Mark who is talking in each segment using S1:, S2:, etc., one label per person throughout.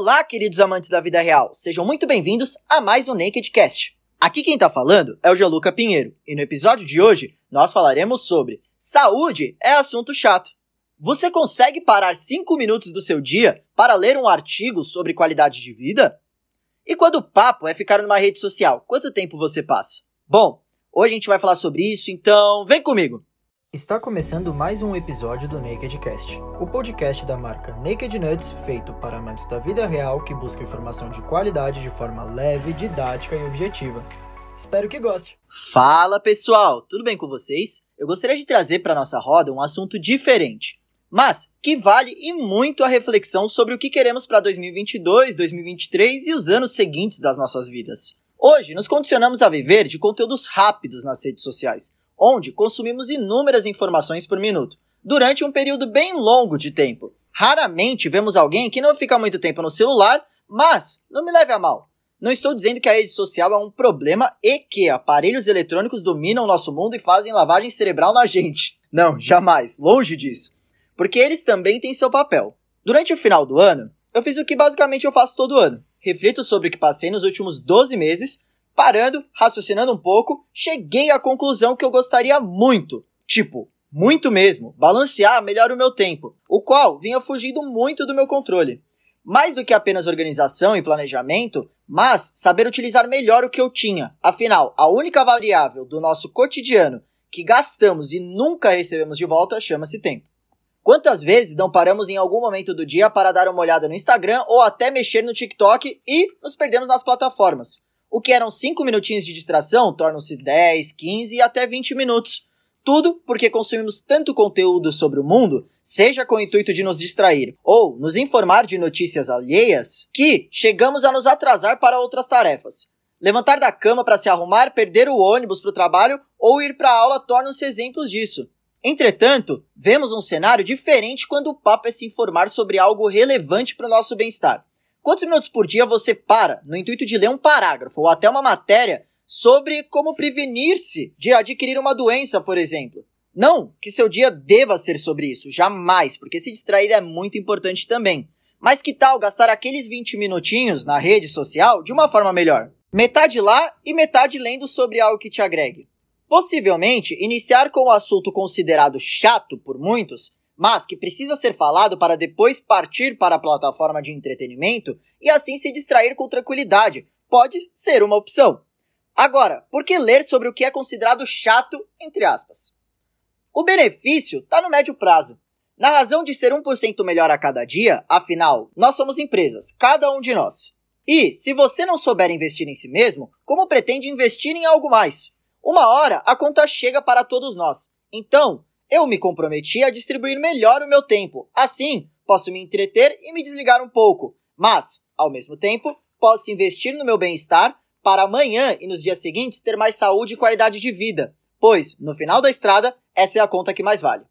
S1: Olá, queridos amantes da vida real. Sejam muito bem-vindos a mais um Nakedcast. Aqui quem tá falando é o Gianluca Pinheiro, e no episódio de hoje nós falaremos sobre saúde é assunto chato. Você consegue parar 5 minutos do seu dia para ler um artigo sobre qualidade de vida? E quando o papo é ficar numa rede social, quanto tempo você passa? Bom, hoje a gente vai falar sobre isso, então vem comigo! Está começando mais um episódio do Nakedcast, o podcast da marca Naked Nuts, feito para amantes da vida real que busca informação de qualidade de forma leve, didática e objetiva. Espero que goste. Fala pessoal, tudo bem com vocês? Eu gostaria de trazer para nossa roda um assunto diferente, mas que vale e muito a reflexão sobre o que queremos para 2022, 2023 e os anos seguintes das nossas vidas. Hoje nos condicionamos a viver de conteúdos rápidos nas redes sociais onde consumimos inúmeras informações por minuto, durante um período bem longo de tempo. Raramente vemos alguém que não fica muito tempo no celular, mas não me leve a mal. Não estou dizendo que a rede social é um problema e que aparelhos eletrônicos dominam nosso mundo e fazem lavagem cerebral na gente. Não, jamais, longe disso. Porque eles também têm seu papel. Durante o final do ano, eu fiz o que basicamente eu faço todo ano. Reflito sobre o que passei nos últimos 12 meses Parando, raciocinando um pouco, cheguei à conclusão que eu gostaria muito, tipo, muito mesmo, balancear melhor o meu tempo, o qual vinha fugindo muito do meu controle. Mais do que apenas organização e planejamento, mas saber utilizar melhor o que eu tinha. Afinal, a única variável do nosso cotidiano que gastamos e nunca recebemos de volta chama-se tempo. Quantas vezes não paramos em algum momento do dia para dar uma olhada no Instagram ou até mexer no TikTok e nos perdemos nas plataformas? O que eram 5 minutinhos de distração tornam-se 10, 15 e até 20 minutos. Tudo porque consumimos tanto conteúdo sobre o mundo, seja com o intuito de nos distrair ou nos informar de notícias alheias, que chegamos a nos atrasar para outras tarefas. Levantar da cama para se arrumar, perder o ônibus para o trabalho ou ir para a aula tornam-se exemplos disso. Entretanto, vemos um cenário diferente quando o papo é se informar sobre algo relevante para o nosso bem-estar. Quantos minutos por dia você para no intuito de ler um parágrafo ou até uma matéria sobre como prevenir-se de adquirir uma doença, por exemplo? Não que seu dia deva ser sobre isso, jamais, porque se distrair é muito importante também. Mas que tal gastar aqueles 20 minutinhos na rede social de uma forma melhor? Metade lá e metade lendo sobre algo que te agregue. Possivelmente, iniciar com o assunto considerado chato por muitos mas que precisa ser falado para depois partir para a plataforma de entretenimento e assim se distrair com tranquilidade, pode ser uma opção. Agora, por que ler sobre o que é considerado chato, entre aspas? O benefício está no médio prazo. Na razão de ser 1% melhor a cada dia, afinal, nós somos empresas, cada um de nós. E, se você não souber investir em si mesmo, como pretende investir em algo mais? Uma hora a conta chega para todos nós. Então, eu me comprometi a distribuir melhor o meu tempo. Assim, posso me entreter e me desligar um pouco, mas, ao mesmo tempo, posso investir no meu bem-estar para amanhã e nos dias seguintes ter mais saúde e qualidade de vida, pois, no final da estrada, essa é a conta que mais vale.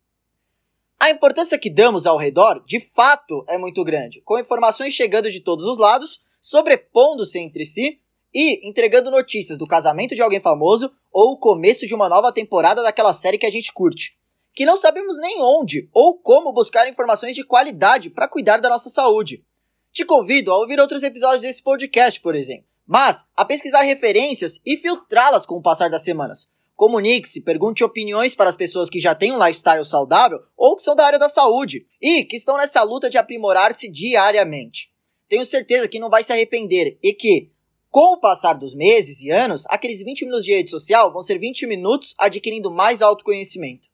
S1: A importância que damos ao redor, de fato, é muito grande, com informações chegando de todos os lados, sobrepondo-se entre si e entregando notícias do casamento de alguém famoso ou o começo de uma nova temporada daquela série que a gente curte que não sabemos nem onde ou como buscar informações de qualidade para cuidar da nossa saúde. Te convido a ouvir outros episódios desse podcast, por exemplo, mas a pesquisar referências e filtrá-las com o passar das semanas. Comunique-se, pergunte opiniões para as pessoas que já têm um lifestyle saudável ou que são da área da saúde e que estão nessa luta de aprimorar-se diariamente. Tenho certeza que não vai se arrepender e que, com o passar dos meses e anos, aqueles 20 minutos de rede social vão ser 20 minutos adquirindo mais autoconhecimento.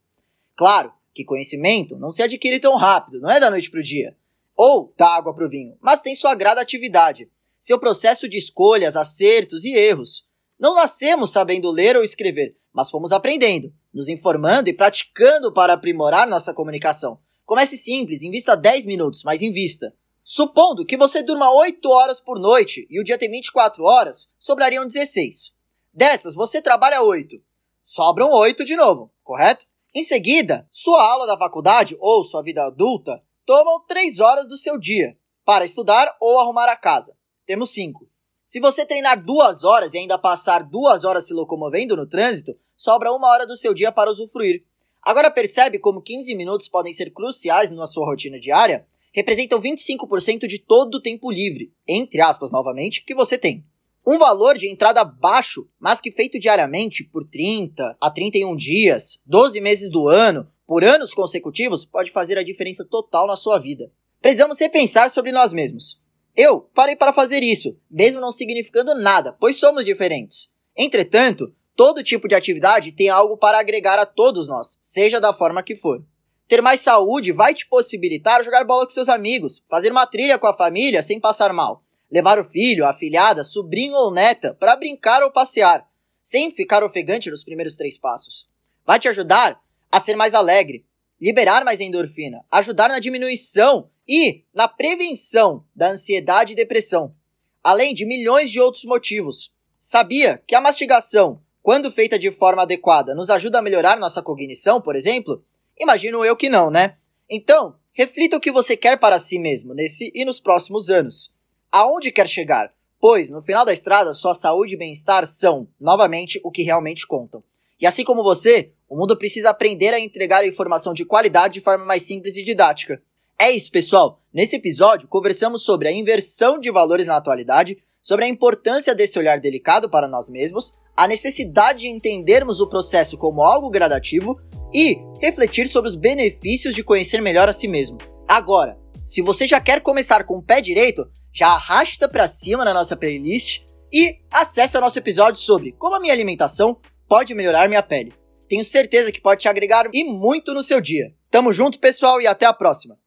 S1: Claro que conhecimento não se adquire tão rápido, não é da noite para o dia. Ou da água para o vinho, mas tem sua gradatividade, seu processo de escolhas, acertos e erros. Não nascemos sabendo ler ou escrever, mas fomos aprendendo, nos informando e praticando para aprimorar nossa comunicação. Comece simples, invista 10 minutos, mas invista. Supondo que você durma 8 horas por noite e o dia tem 24 horas, sobrariam 16. Dessas, você trabalha 8. Sobram 8 de novo, correto? Em seguida, sua aula da faculdade ou sua vida adulta tomam 3 horas do seu dia para estudar ou arrumar a casa. Temos 5. Se você treinar 2 horas e ainda passar 2 horas se locomovendo no trânsito, sobra uma hora do seu dia para usufruir. Agora percebe como 15 minutos podem ser cruciais na sua rotina diária? representam 25% de todo o tempo livre, entre aspas novamente, que você tem. Um valor de entrada baixo, mas que feito diariamente por 30 a 31 dias, 12 meses do ano, por anos consecutivos, pode fazer a diferença total na sua vida. Precisamos repensar sobre nós mesmos. Eu parei para fazer isso, mesmo não significando nada, pois somos diferentes. Entretanto, todo tipo de atividade tem algo para agregar a todos nós, seja da forma que for. Ter mais saúde vai te possibilitar jogar bola com seus amigos, fazer uma trilha com a família sem passar mal, levar o filho, a filhada, sobrinho ou neta para brincar ou passear, sem ficar ofegante nos primeiros três passos. Vai te ajudar a ser mais alegre, liberar mais endorfina, ajudar na diminuição e na prevenção da ansiedade e depressão, além de milhões de outros motivos. Sabia que a mastigação, quando feita de forma adequada, nos ajuda a melhorar nossa cognição, por exemplo? Imagino eu que não, né? Então, reflita o que você quer para si mesmo nesse e nos próximos anos. Aonde quer chegar? Pois, no final da estrada, sua saúde e bem-estar são, novamente, o que realmente contam. E assim como você, o mundo precisa aprender a entregar informação de qualidade de forma mais simples e didática. É isso, pessoal. Nesse episódio, conversamos sobre a inversão de valores na atualidade, sobre a importância desse olhar delicado para nós mesmos, a necessidade de entendermos o processo como algo gradativo e refletir sobre os benefícios de conhecer melhor a si mesmo. Agora, se você já quer começar com o pé direito, já arrasta para cima na nossa playlist e acesse o nosso episódio sobre como a minha alimentação pode melhorar minha pele. Tenho certeza que pode te agregar e muito no seu dia. Tamo junto, pessoal, e até a próxima.